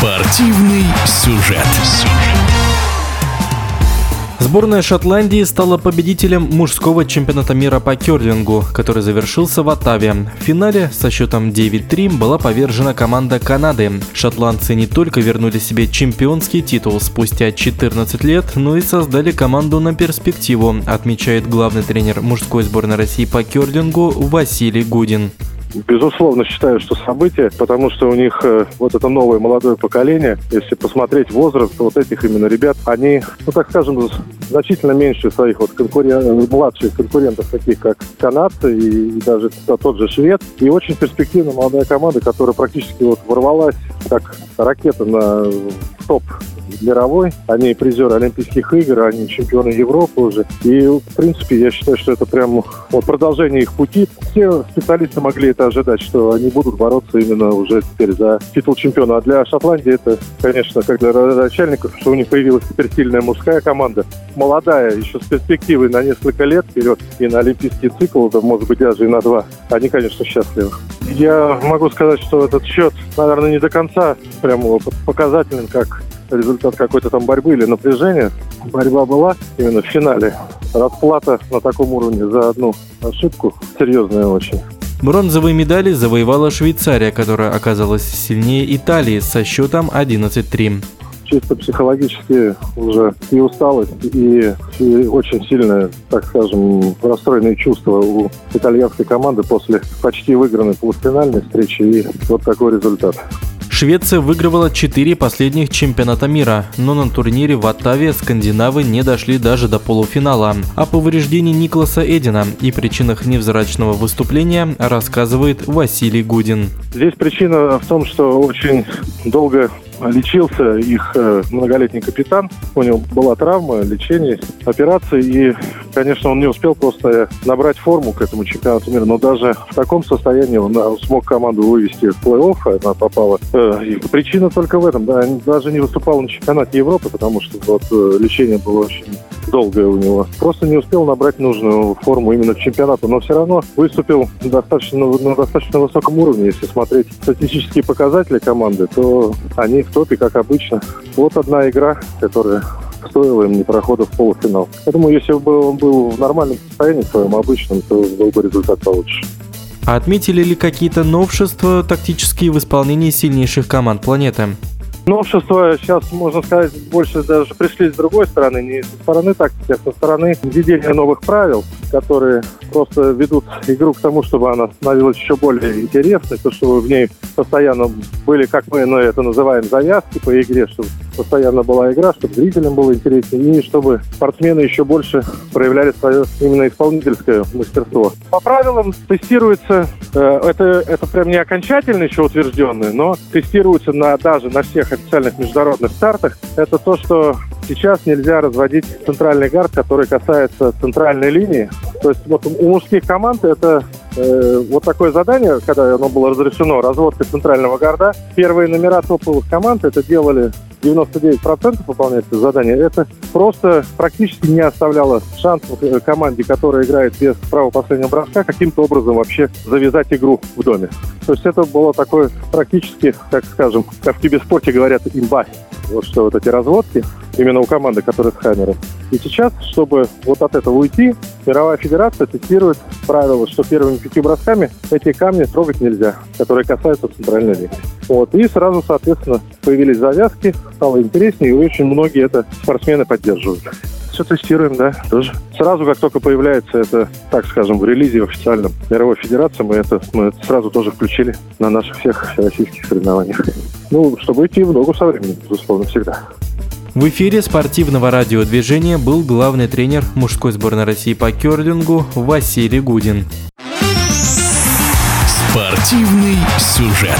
Спортивный сюжет. Сборная Шотландии стала победителем мужского чемпионата мира по керлингу, который завершился в Оттаве. В финале со счетом 9-3 была повержена команда Канады. Шотландцы не только вернули себе чемпионский титул спустя 14 лет, но и создали команду на перспективу, отмечает главный тренер мужской сборной России по керлингу Василий Гудин. Безусловно, считаю, что событие, потому что у них э, вот это новое молодое поколение, если посмотреть возраст вот этих именно ребят, они, ну так скажем, значительно меньше своих вот конкурен... младших конкурентов, таких как канадцы и, и даже тот же швед. И очень перспективная молодая команда, которая практически вот ворвалась как ракета на топ мировой. Они призеры Олимпийских игр, они чемпионы Европы уже. И, в принципе, я считаю, что это прям вот продолжение их пути. Все специалисты могли это ожидать, что они будут бороться именно уже теперь за титул чемпиона. А для Шотландии это, конечно, как для начальников, что у них появилась теперь сильная мужская команда. Молодая, еще с перспективой на несколько лет вперед и на олимпийский цикл, да, может быть, даже и на два. Они, конечно, счастливы. Я могу сказать, что этот счет, наверное, не до конца прямо показательным, как результат какой-то там борьбы или напряжения. Борьба была именно в финале. Расплата на таком уровне за одну ошибку серьезная очень. Бронзовые медали завоевала Швейцария, которая оказалась сильнее Италии со счетом 11-3 чисто психологически уже и усталость, и, и очень сильное, так скажем, расстроенные чувства у итальянской команды после почти выигранной полуфинальной встречи и вот такой результат. Швеция выигрывала четыре последних чемпионата мира, но на турнире в Оттаве скандинавы не дошли даже до полуфинала. О повреждении Никласа Эдина и причинах невзрачного выступления рассказывает Василий Гудин. Здесь причина в том, что очень долго лечился их э, многолетний капитан. У него была травма, лечение, операции. И, конечно, он не успел просто набрать форму к этому чемпионату мира. Но даже в таком состоянии он э, смог команду вывести в плей-офф. Она попала. Э, и причина только в этом. Да, даже не выступал на чемпионате Европы, потому что вот лечение было очень долгое у него. Просто не успел набрать нужную форму именно к чемпионату, но все равно выступил достаточно, на достаточно высоком уровне. Если смотреть статистические показатели команды, то они в топе, как обычно. Вот одна игра, которая стоила им не прохода в полуфинал. Я думаю, если бы он был в нормальном состоянии, своем обычном, то был бы результат получше. А отметили ли какие-то новшества тактические в исполнении сильнейших команд планеты? Новшества сейчас, можно сказать, больше даже пришли с другой стороны, не со стороны тактики, а со стороны введения новых правил, которые просто ведут игру к тому, чтобы она становилась еще более интересной, то, чтобы в ней постоянно были, как мы ну, это называем, завязки по игре, чтобы постоянно была игра, чтобы зрителям было интереснее, и чтобы спортсмены еще больше проявляли свое именно исполнительское мастерство. По правилам тестируется, э, это, это прям не окончательно еще утвержденное, но тестируется на, даже на всех официальных международных стартах. Это то, что сейчас нельзя разводить центральный гард, который касается центральной линии. То есть вот у мужских команд это э, вот такое задание, когда оно было разрешено, разводка центрального гарда. Первые номера топовых команд это делали 99% выполнять это задание, это просто практически не оставляло шансов э, команде, которая играет без права последнего броска, каким-то образом вообще завязать игру в доме. То есть это было такое практически, так скажем, как в киберспорте говорят, имба. Вот что вот эти разводки, именно у команды, которая с Хаммером. И сейчас, чтобы вот от этого уйти, мировая федерация тестирует правило, что первыми пятью бросками эти камни трогать нельзя, которые касаются центральной линии. Вот. И сразу, соответственно, появились завязки, стало интереснее, и очень многие это спортсмены поддерживают. Все тестируем, да, тоже. Сразу, как только появляется это, так скажем, в релизе официальном мировой федерации, мы это, мы это сразу тоже включили на наших всех российских соревнованиях. Ну, чтобы идти в ногу со временем, безусловно, всегда. В эфире спортивного радиодвижения был главный тренер мужской сборной России по керлингу Василий Гудин. Спортивный сюжет.